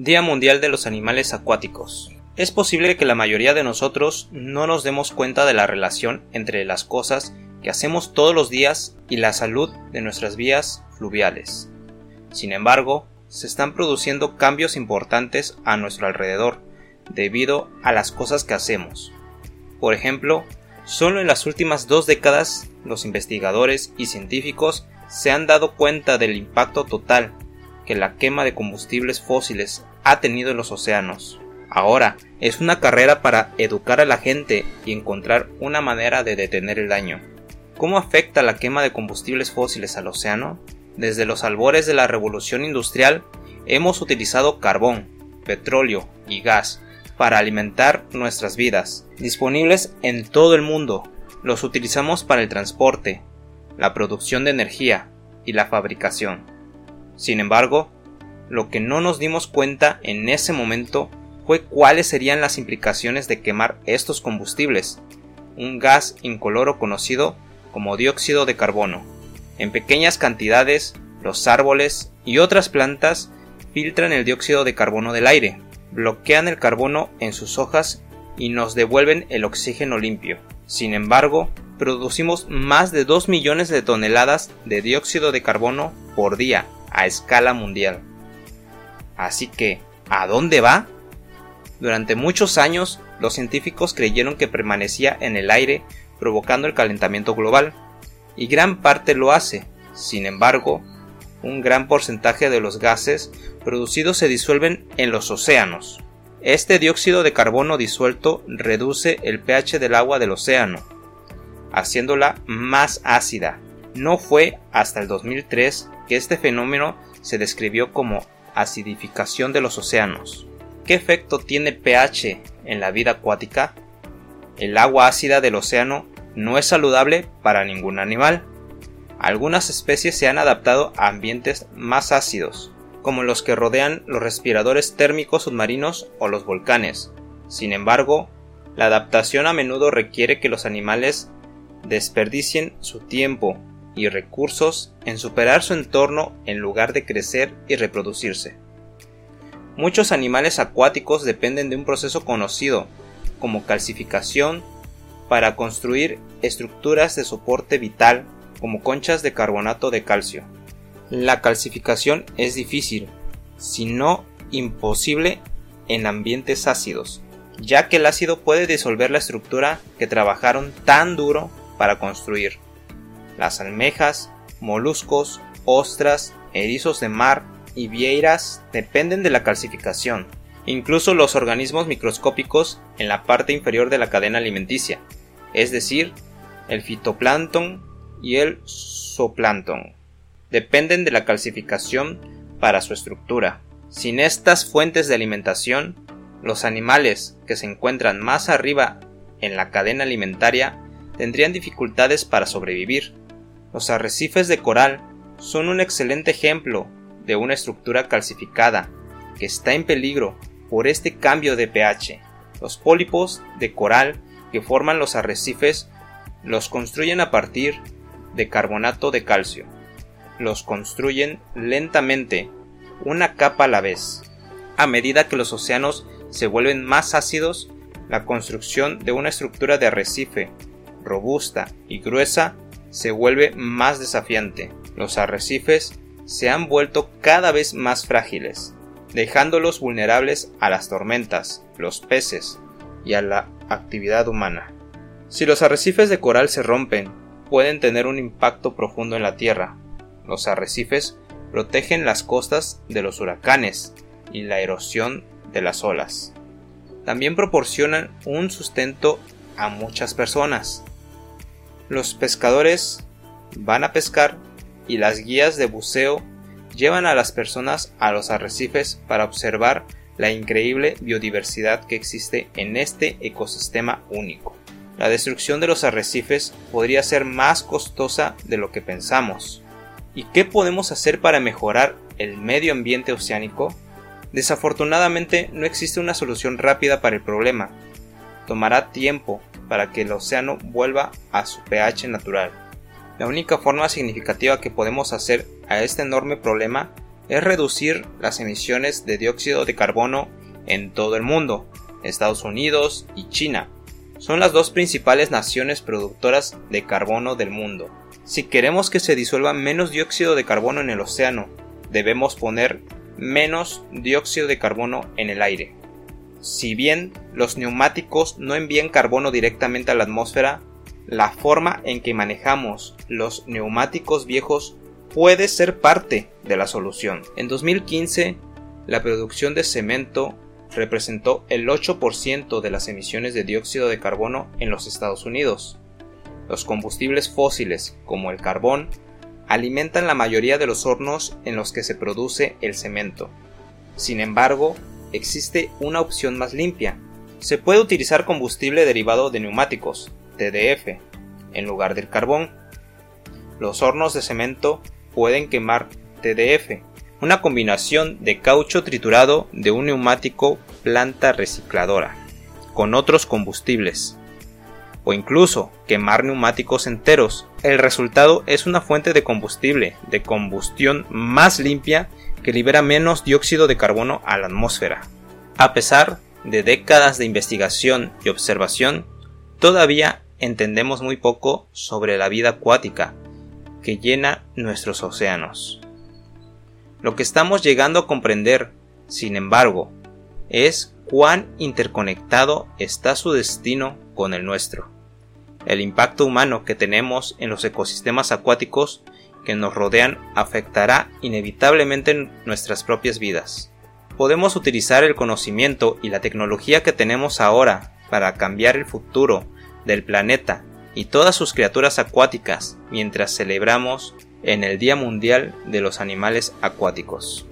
Día Mundial de los Animales Acuáticos. Es posible que la mayoría de nosotros no nos demos cuenta de la relación entre las cosas que hacemos todos los días y la salud de nuestras vías fluviales. Sin embargo, se están produciendo cambios importantes a nuestro alrededor debido a las cosas que hacemos. Por ejemplo, solo en las últimas dos décadas los investigadores y científicos se han dado cuenta del impacto total que la quema de combustibles fósiles ha tenido en los océanos. Ahora es una carrera para educar a la gente y encontrar una manera de detener el daño. ¿Cómo afecta la quema de combustibles fósiles al océano? Desde los albores de la revolución industrial hemos utilizado carbón, petróleo y gas para alimentar nuestras vidas, disponibles en todo el mundo. Los utilizamos para el transporte, la producción de energía y la fabricación. Sin embargo, lo que no nos dimos cuenta en ese momento fue cuáles serían las implicaciones de quemar estos combustibles, un gas incoloro conocido como dióxido de carbono. En pequeñas cantidades, los árboles y otras plantas filtran el dióxido de carbono del aire, bloquean el carbono en sus hojas y nos devuelven el oxígeno limpio. Sin embargo, producimos más de 2 millones de toneladas de dióxido de carbono por día a escala mundial. Así que, ¿a dónde va? Durante muchos años, los científicos creyeron que permanecía en el aire provocando el calentamiento global, y gran parte lo hace. Sin embargo, un gran porcentaje de los gases producidos se disuelven en los océanos. Este dióxido de carbono disuelto reduce el pH del agua del océano, haciéndola más ácida. No fue hasta el 2003 que este fenómeno se describió como acidificación de los océanos. ¿Qué efecto tiene pH en la vida acuática? El agua ácida del océano no es saludable para ningún animal. Algunas especies se han adaptado a ambientes más ácidos, como los que rodean los respiradores térmicos submarinos o los volcanes. Sin embargo, la adaptación a menudo requiere que los animales desperdicien su tiempo y recursos en superar su entorno en lugar de crecer y reproducirse. Muchos animales acuáticos dependen de un proceso conocido como calcificación para construir estructuras de soporte vital como conchas de carbonato de calcio. La calcificación es difícil, si no imposible, en ambientes ácidos, ya que el ácido puede disolver la estructura que trabajaron tan duro para construir. Las almejas, moluscos, ostras, erizos de mar y vieiras dependen de la calcificación, incluso los organismos microscópicos en la parte inferior de la cadena alimenticia, es decir, el fitoplancton y el zooplancton. Dependen de la calcificación para su estructura. Sin estas fuentes de alimentación, los animales que se encuentran más arriba en la cadena alimentaria tendrían dificultades para sobrevivir. Los arrecifes de coral son un excelente ejemplo de una estructura calcificada que está en peligro por este cambio de pH. Los pólipos de coral que forman los arrecifes los construyen a partir de carbonato de calcio. Los construyen lentamente, una capa a la vez. A medida que los océanos se vuelven más ácidos, la construcción de una estructura de arrecife robusta y gruesa se vuelve más desafiante. Los arrecifes se han vuelto cada vez más frágiles, dejándolos vulnerables a las tormentas, los peces y a la actividad humana. Si los arrecifes de coral se rompen, pueden tener un impacto profundo en la Tierra. Los arrecifes protegen las costas de los huracanes y la erosión de las olas. También proporcionan un sustento a muchas personas, los pescadores van a pescar y las guías de buceo llevan a las personas a los arrecifes para observar la increíble biodiversidad que existe en este ecosistema único. La destrucción de los arrecifes podría ser más costosa de lo que pensamos. ¿Y qué podemos hacer para mejorar el medio ambiente oceánico? Desafortunadamente no existe una solución rápida para el problema. Tomará tiempo para que el océano vuelva a su pH natural. La única forma significativa que podemos hacer a este enorme problema es reducir las emisiones de dióxido de carbono en todo el mundo. Estados Unidos y China son las dos principales naciones productoras de carbono del mundo. Si queremos que se disuelva menos dióxido de carbono en el océano, debemos poner menos dióxido de carbono en el aire. Si bien los neumáticos no envían carbono directamente a la atmósfera, la forma en que manejamos los neumáticos viejos puede ser parte de la solución. En 2015, la producción de cemento representó el 8% de las emisiones de dióxido de carbono en los Estados Unidos. Los combustibles fósiles, como el carbón, alimentan la mayoría de los hornos en los que se produce el cemento. Sin embargo, existe una opción más limpia. Se puede utilizar combustible derivado de neumáticos, TDF, en lugar del carbón. Los hornos de cemento pueden quemar TDF, una combinación de caucho triturado de un neumático planta recicladora, con otros combustibles, o incluso quemar neumáticos enteros. El resultado es una fuente de combustible de combustión más limpia que libera menos dióxido de carbono a la atmósfera. A pesar de décadas de investigación y observación, todavía entendemos muy poco sobre la vida acuática que llena nuestros océanos. Lo que estamos llegando a comprender, sin embargo, es cuán interconectado está su destino con el nuestro. El impacto humano que tenemos en los ecosistemas acuáticos que nos rodean afectará inevitablemente nuestras propias vidas. Podemos utilizar el conocimiento y la tecnología que tenemos ahora para cambiar el futuro del planeta y todas sus criaturas acuáticas mientras celebramos en el Día Mundial de los Animales Acuáticos.